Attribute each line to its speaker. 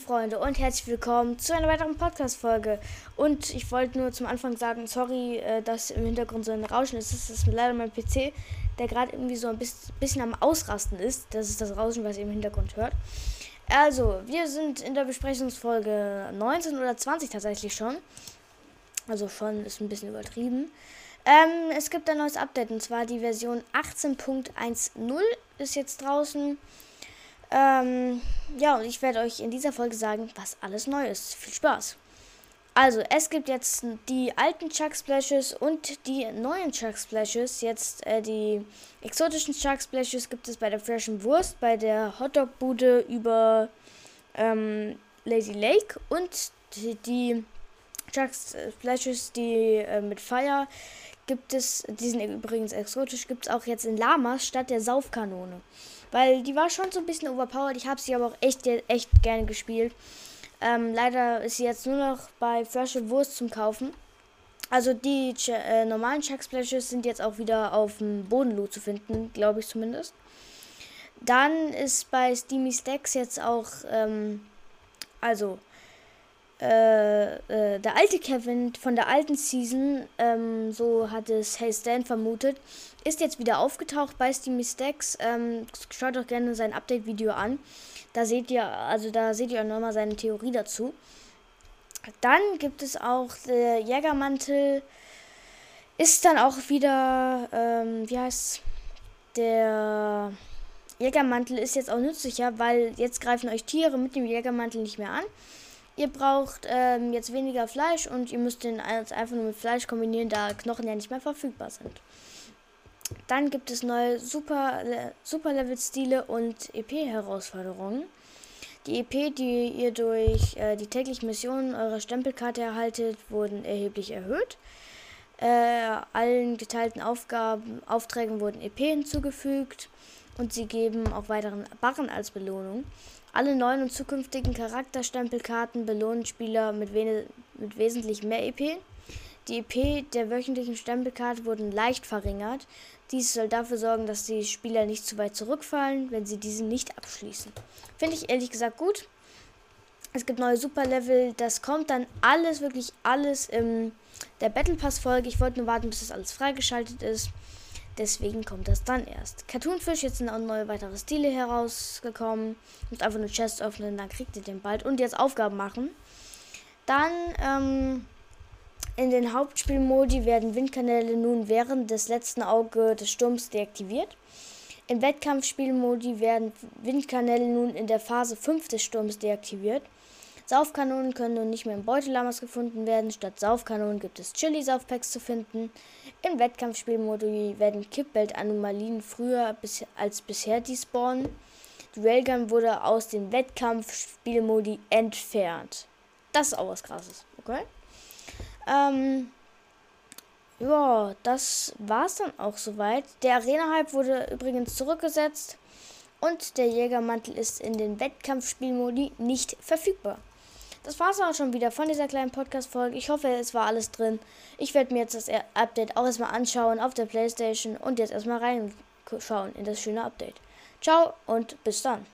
Speaker 1: Freunde und herzlich willkommen zu einer weiteren Podcast-Folge. Und ich wollte nur zum Anfang sagen, sorry, äh, dass im Hintergrund so ein Rauschen ist. Das ist leider mein PC, der gerade irgendwie so ein bisschen am Ausrasten ist. Das ist das Rauschen, was ihr im Hintergrund hört. Also, wir sind in der Besprechungsfolge 19 oder 20 tatsächlich schon. Also schon ist ein bisschen übertrieben. Ähm, es gibt ein neues Update und zwar die Version 18.10 ist jetzt draußen. Ähm, ja, und ich werde euch in dieser Folge sagen, was alles neu ist. Viel Spaß! Also, es gibt jetzt die alten Chuck Splashes und die neuen Chuck Splashes. Jetzt äh, die exotischen Chuck Splashes gibt es bei der Freshen Wurst, bei der Hotdog Bude über ähm, Lazy Lake und die, die Chuck Splashes, die äh, mit Fire gibt es, die sind übrigens exotisch, gibt es auch jetzt in Lamas statt der Saufkanone. Weil die war schon so ein bisschen overpowered. Ich habe sie aber auch echt, echt gerne gespielt. Ähm, leider ist sie jetzt nur noch bei Frische Wurst zum Kaufen. Also die äh, normalen Chuck Splashes sind jetzt auch wieder auf dem Bodenloot zu finden, glaube ich zumindest. Dann ist bei Steamy Stacks jetzt auch, ähm, also äh, äh, der alte Kevin von der alten Season, ähm, so hat es Hey Stan vermutet, ist jetzt wieder aufgetaucht bei Steamy Stacks. Ähm, schaut doch gerne sein Update-Video an. Da seht ihr, also da seht ihr auch nochmal seine Theorie dazu. Dann gibt es auch der Jägermantel. Ist dann auch wieder, ähm, wie heißt der Jägermantel ist jetzt auch nützlicher, weil jetzt greifen euch Tiere mit dem Jägermantel nicht mehr an. Ihr braucht ähm, jetzt weniger Fleisch und ihr müsst den einfach nur mit Fleisch kombinieren, da Knochen ja nicht mehr verfügbar sind. Dann gibt es neue Super, Super Level Stile und EP-Herausforderungen. Die EP, die ihr durch äh, die täglichen Missionen eurer Stempelkarte erhaltet, wurden erheblich erhöht. Äh, allen geteilten Aufgaben, Aufträgen wurden EP hinzugefügt und sie geben auch weiteren Barren als Belohnung. Alle neuen und zukünftigen Charakterstempelkarten belohnen Spieler mit, mit wesentlich mehr EP. Die EP der wöchentlichen Stempelkarte wurden leicht verringert. Dies soll dafür sorgen, dass die Spieler nicht zu weit zurückfallen, wenn sie diese nicht abschließen. Finde ich ehrlich gesagt gut. Es gibt neue Superlevel. Das kommt dann alles, wirklich alles in der Battle Pass Folge. Ich wollte nur warten, bis das alles freigeschaltet ist. Deswegen kommt das dann erst. Cartoonfish, jetzt sind auch neue weitere Stile herausgekommen. Müsst einfach eine Chest öffnen, dann kriegt ihr den bald. Und jetzt Aufgaben machen. Dann, ähm, in den Hauptspielmodi werden Windkanäle nun während des letzten Auge des Sturms deaktiviert. Im Wettkampfspielmodi werden Windkanäle nun in der Phase 5 des Sturms deaktiviert. Saufkanonen können nun nicht mehr im Beutelamas gefunden werden. Statt Saufkanonen gibt es Chili-Saufpacks zu finden. Im Wettkampfspielmodi werden Kippbelt-Anomalien früher als bisher despawnen. Die Railgun wurde aus dem Wettkampfspielmodi entfernt. Das ist auch was krasses, okay? Ähm, ja, das war's dann auch soweit. Der Arena-Hype wurde übrigens zurückgesetzt und der Jägermantel ist in den Wettkampfspielmodi nicht verfügbar. Das war es auch schon wieder von dieser kleinen Podcast-Folge. Ich hoffe, es war alles drin. Ich werde mir jetzt das Update auch erstmal anschauen auf der Playstation und jetzt erstmal reinschauen in das schöne Update. Ciao und bis dann.